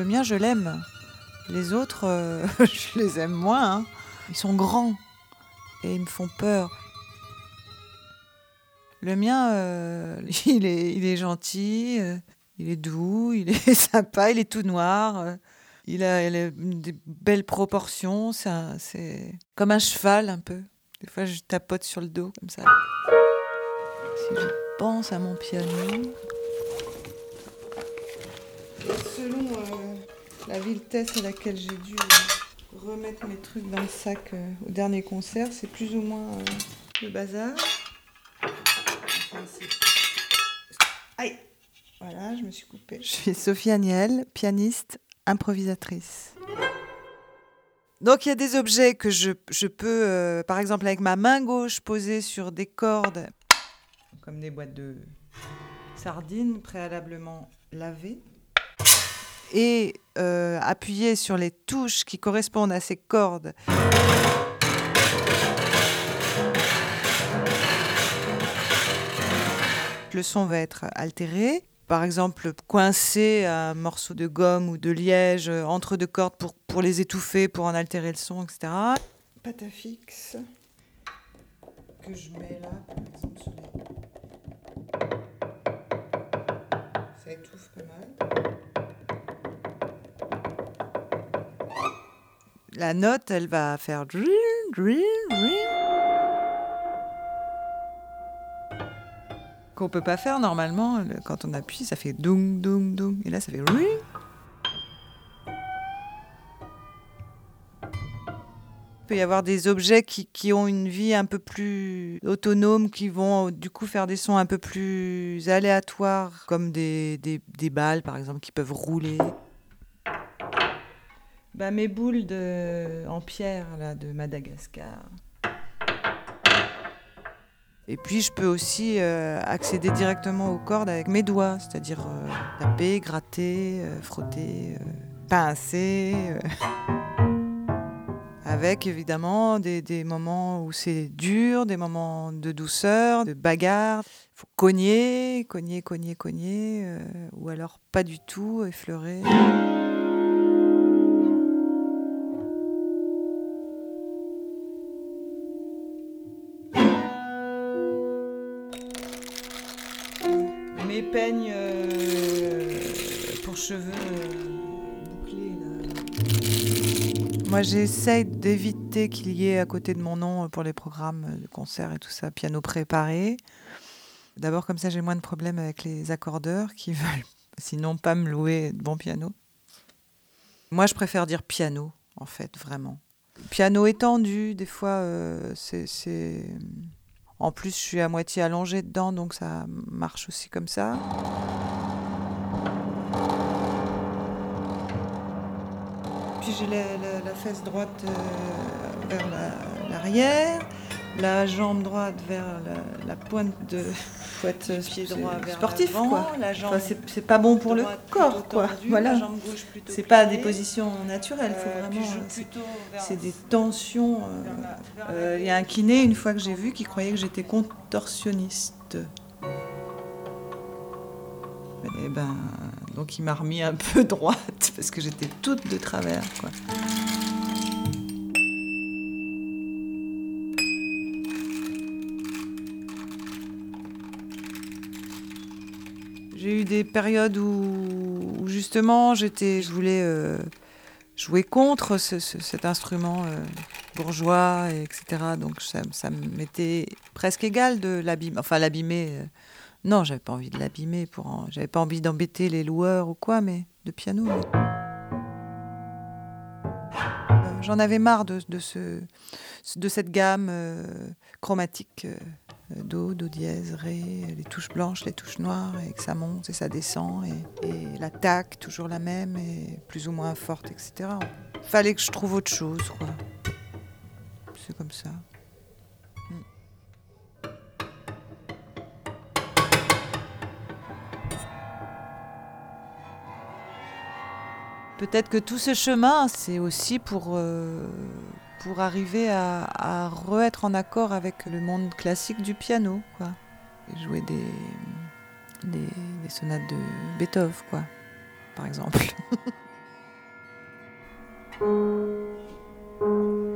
Le mien, je l'aime. Les autres, euh, je les aime moins. hein. Ils sont grands et ils me font peur. Le mien, euh, il, est, il est gentil, euh, il est doux, il est sympa, il est tout noir. il a, il des belles proportions. C'est comme un cheval un peu. Des fois, je tapote sur le dos comme ça. Si je pense à mon piano. Selon la vitesse à laquelle j'ai dû euh, remettre mes trucs dans le sac euh, au dernier concert, c'est plus ou moins euh, le bazar. Aïe Voilà, je me suis coupée. Je suis Sophie Aniel, pianiste, improvisatrice. Donc il y a des objets que je, peux, par exemple avec ma main gauche, poser sur des cordes, comme des boîtes de sardines préalablement lavées, et euh, appuyer sur les touches qui correspondent à ces cordes. Le son va être altéré. Par exemple, coincer un morceau de gomme ou de liège euh, entre deux cordes pour, pour les étouffer, pour en altérer le son, etc. Pâte à fixe que je mets là, par exemple, sur les... Ça étouffe La note, elle va faire drill, drill, drill. Qu'on peut pas faire normalement. le- Quand on appuie, ça fait doung, doung, doung. Et là, ça fait ring. Il peut y avoir des objets qui, ont une vie un peu plus autonome, qui vont du coup faire des sons un peu plus aléatoires, comme des balles par exemple qui peuvent rouler. Bah, mes boules en pierre là, de Madagascar. Et puis je peux aussi euh, accéder directement aux cordes avec mes doigts, c'est-à-dire euh, taper, gratter, euh, frotter, pincer. Avec évidemment des, des moments où c'est dur, des moments de douceur, de bagarre. Il faut cogner, cogner, cogner, cogner, ou alors pas du tout, effleurer. Pour cheveux euh, bouclés. là. Moi, j'essaye d'éviter qu'il y ait à côté de mon nom euh, pour les programmes de concert et tout ça, piano préparé. D'abord, comme ça, j'ai moins de problèmes avec les accordeurs qui veulent sinon pas me louer de bon piano. Moi, je préfère dire piano, en fait, vraiment. Piano étendu, des fois, euh, c'est. En plus, je suis à moitié allongée dedans, donc ça marche aussi comme ça. Puis j'ai la, fesse droite euh, vers la- l'arrière, la jambe droite vers la pointe de. Faut être vers sportif, quoi. Enfin, c'est pas bon pour le corps, quoi. tendue, Voilà. C'est pas des positions naturelles, Euh, vraiment. euh, c'est- des tensions. euh, euh, Il y a un kiné, une fois que j'ai vu, qui croyait que j'étais contorsionniste. Et ben, donc il m'a remis un peu droite parce que j'étais toute de travers. Quoi. J'ai eu des périodes où, justement j'étais, je voulais euh, jouer contre ce- ce- cet instrument euh, bourgeois, et etc. Donc ça, ça m'était presque égal de l'abîmer. Enfin, l'abîmer. euh, non, j'avais pas envie de l'abîmer. Pour, en- j'avais pas envie d'embêter les loueurs ou quoi, mais de piano. J'en avais marre de, de, ce, de cette gamme chromatique. Euh, euh, Do, Do dièse, Ré, les touches blanches, les touches noires, et que ça monte et ça descend, et, l'attaque toujours la même, et plus ou moins forte, etc. Fallait que je trouve autre chose, quoi. C'est comme ça. Mm. Peut-être que tout ce chemin, c'est aussi pour, euh, pour arriver à, re-être en accord avec le monde classique du piano, quoi. Jouer des, des, des sonates de Beethoven, quoi, par exemple.